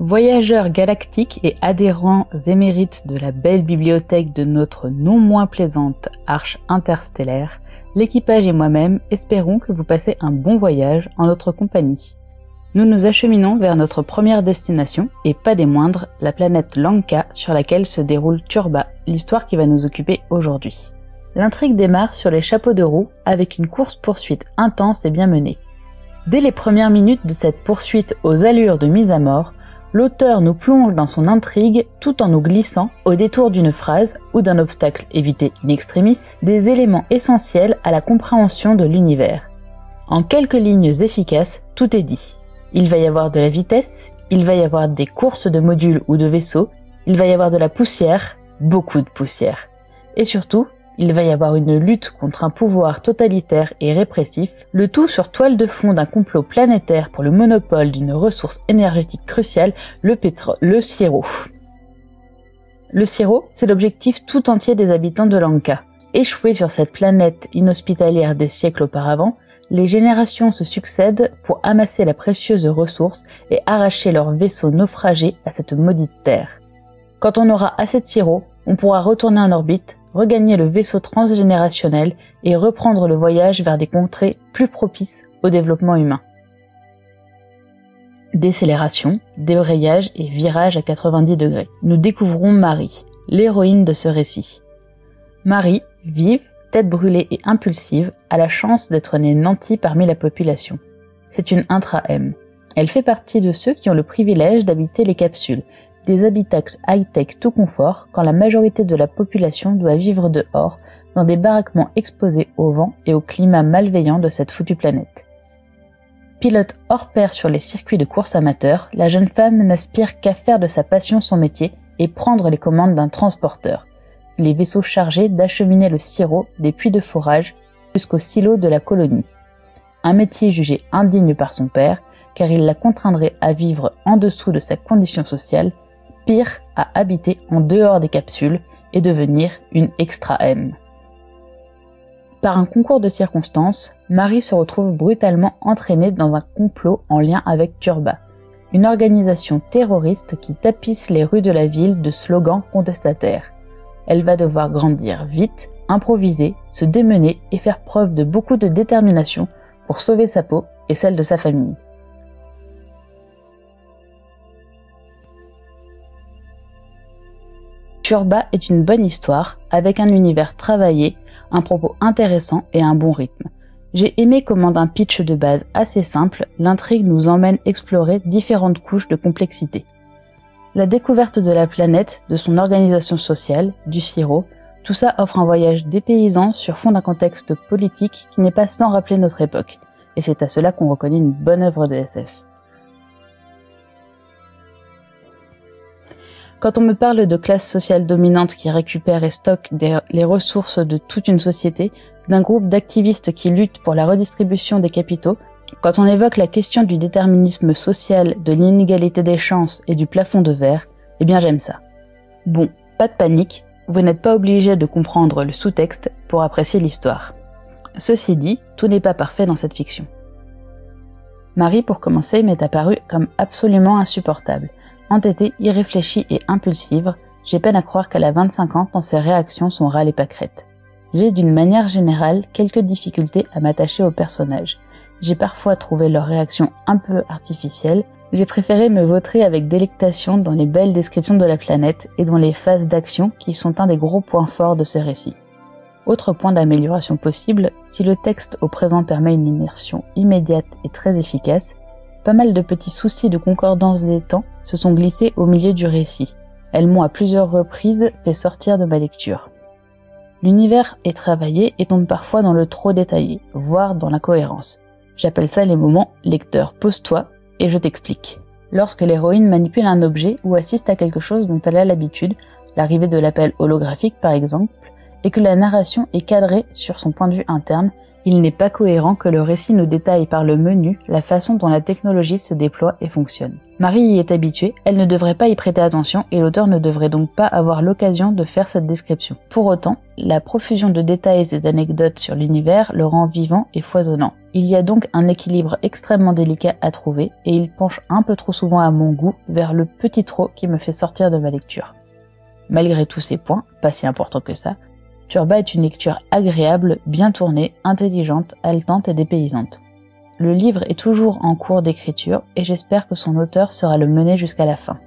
Voyageurs galactiques et adhérents émérites de la belle bibliothèque de notre non moins plaisante arche interstellaire, l'équipage et moi-même espérons que vous passez un bon voyage en notre compagnie. Nous nous acheminons vers notre première destination, et pas des moindres, la planète Lanka sur laquelle se déroule Turba, l'histoire qui va nous occuper aujourd'hui. L'intrigue démarre sur les chapeaux de roue avec une course-poursuite intense et bien menée. Dès les premières minutes de cette poursuite aux allures de mise à mort, l'auteur nous plonge dans son intrigue tout en nous glissant, au détour d'une phrase ou d'un obstacle évité in extremis, des éléments essentiels à la compréhension de l'univers. En quelques lignes efficaces, tout est dit. Il va y avoir de la vitesse, il va y avoir des courses de modules ou de vaisseaux, il va y avoir de la poussière, beaucoup de poussière. Et surtout, il va y avoir une lutte contre un pouvoir totalitaire et répressif, le tout sur toile de fond d'un complot planétaire pour le monopole d'une ressource énergétique cruciale, le le sirop. Le sirop, c'est l'objectif tout entier des habitants de Lanka. Échoués sur cette planète inhospitalière des siècles auparavant, les générations se succèdent pour amasser la précieuse ressource et arracher leurs vaisseaux naufragés à cette maudite terre. Quand on aura assez de sirop, on pourra retourner en orbite regagner le vaisseau transgénérationnel et reprendre le voyage vers des contrées plus propices au développement humain. Décélération, débrayage et virage à 90 degrés. Nous découvrons Marie, l'héroïne de ce récit. Marie, vive, tête brûlée et impulsive, a la chance d'être née nantie parmi la population. C'est une intra-M. Elle fait partie de ceux qui ont le privilège d'habiter les capsules, des habitacles high-tech tout confort quand la majorité de la population doit vivre dehors, dans des baraquements exposés au vent et au climat malveillant de cette foutue planète. Pilote hors pair sur les circuits de course amateurs, la jeune femme n'aspire qu'à faire de sa passion son métier et prendre les commandes d'un transporteur, les vaisseaux chargés d'acheminer le sirop des puits de forage jusqu'au silo de la colonie. Un métier jugé indigne par son père, car il la contraindrait à vivre en dessous de sa condition sociale pire à habiter en dehors des capsules et devenir une extra M. Par un concours de circonstances, Marie se retrouve brutalement entraînée dans un complot en lien avec Turba, une organisation terroriste qui tapisse les rues de la ville de slogans contestataires. Elle va devoir grandir vite, improviser, se démener et faire preuve de beaucoup de détermination pour sauver sa peau et celle de sa famille. Turba est une bonne histoire, avec un univers travaillé, un propos intéressant et un bon rythme. J'ai aimé comment d'un pitch de base assez simple, l'intrigue nous emmène explorer différentes couches de complexité. La découverte de la planète, de son organisation sociale, du sirop, tout ça offre un voyage dépaysant sur fond d'un contexte politique qui n'est pas sans rappeler notre époque, et c'est à cela qu'on reconnaît une bonne œuvre de SF. Quand on me parle de classe sociale dominante qui récupère et stocke les ressources de toute une société, d'un groupe d'activistes qui luttent pour la redistribution des capitaux, quand on évoque la question du déterminisme social, de l'inégalité des chances et du plafond de verre, eh bien j'aime ça. Bon, pas de panique, vous n'êtes pas obligé de comprendre le sous-texte pour apprécier l'histoire. Ceci dit, tout n'est pas parfait dans cette fiction. Marie, pour commencer, m'est apparue comme absolument insupportable. Entêtée, irréfléchie et impulsive, j'ai peine à croire qu'elle a 25 ans tant ses réactions sont râles et pâquerettes. J'ai d'une manière générale quelques difficultés à m'attacher aux personnages. J'ai parfois trouvé leurs réactions un peu artificielles. J'ai préféré me vautrer avec délectation dans les belles descriptions de la planète et dans les phases d'action qui sont un des gros points forts de ce récit. Autre point d'amélioration possible, si le texte au présent permet une immersion immédiate et très efficace, pas mal de petits soucis de concordance des temps se sont glissés au milieu du récit. Elles m'ont à plusieurs reprises fait sortir de ma lecture. L'univers est travaillé et tombe parfois dans le trop détaillé, voire dans l'incohérence. J'appelle ça les moments lecteur pose-toi et je t'explique. Lorsque l'héroïne manipule un objet ou assiste à quelque chose dont elle a l'habitude, l'arrivée de l'appel holographique par exemple, et que la narration est cadrée sur son point de vue interne, Il n'est pas cohérent que le récit nous détaille par le menu la façon dont la technologie se déploie et fonctionne. Marie y est habituée, elle ne devrait pas y prêter attention et l'auteur ne devrait donc pas avoir l'occasion de faire cette description. Pour autant, la profusion de détails et d'anecdotes sur l'univers le rend vivant et foisonnant. Il y a donc un équilibre extrêmement délicat à trouver et il penche un peu trop souvent à mon goût vers le petit trop qui me fait sortir de ma lecture. Malgré tous ces points, pas si importants que ça, Turba est une lecture agréable, bien tournée, intelligente, haletante et dépaysante. Le livre est toujours en cours d'écriture et j'espère que son auteur sera le mener jusqu'à la fin.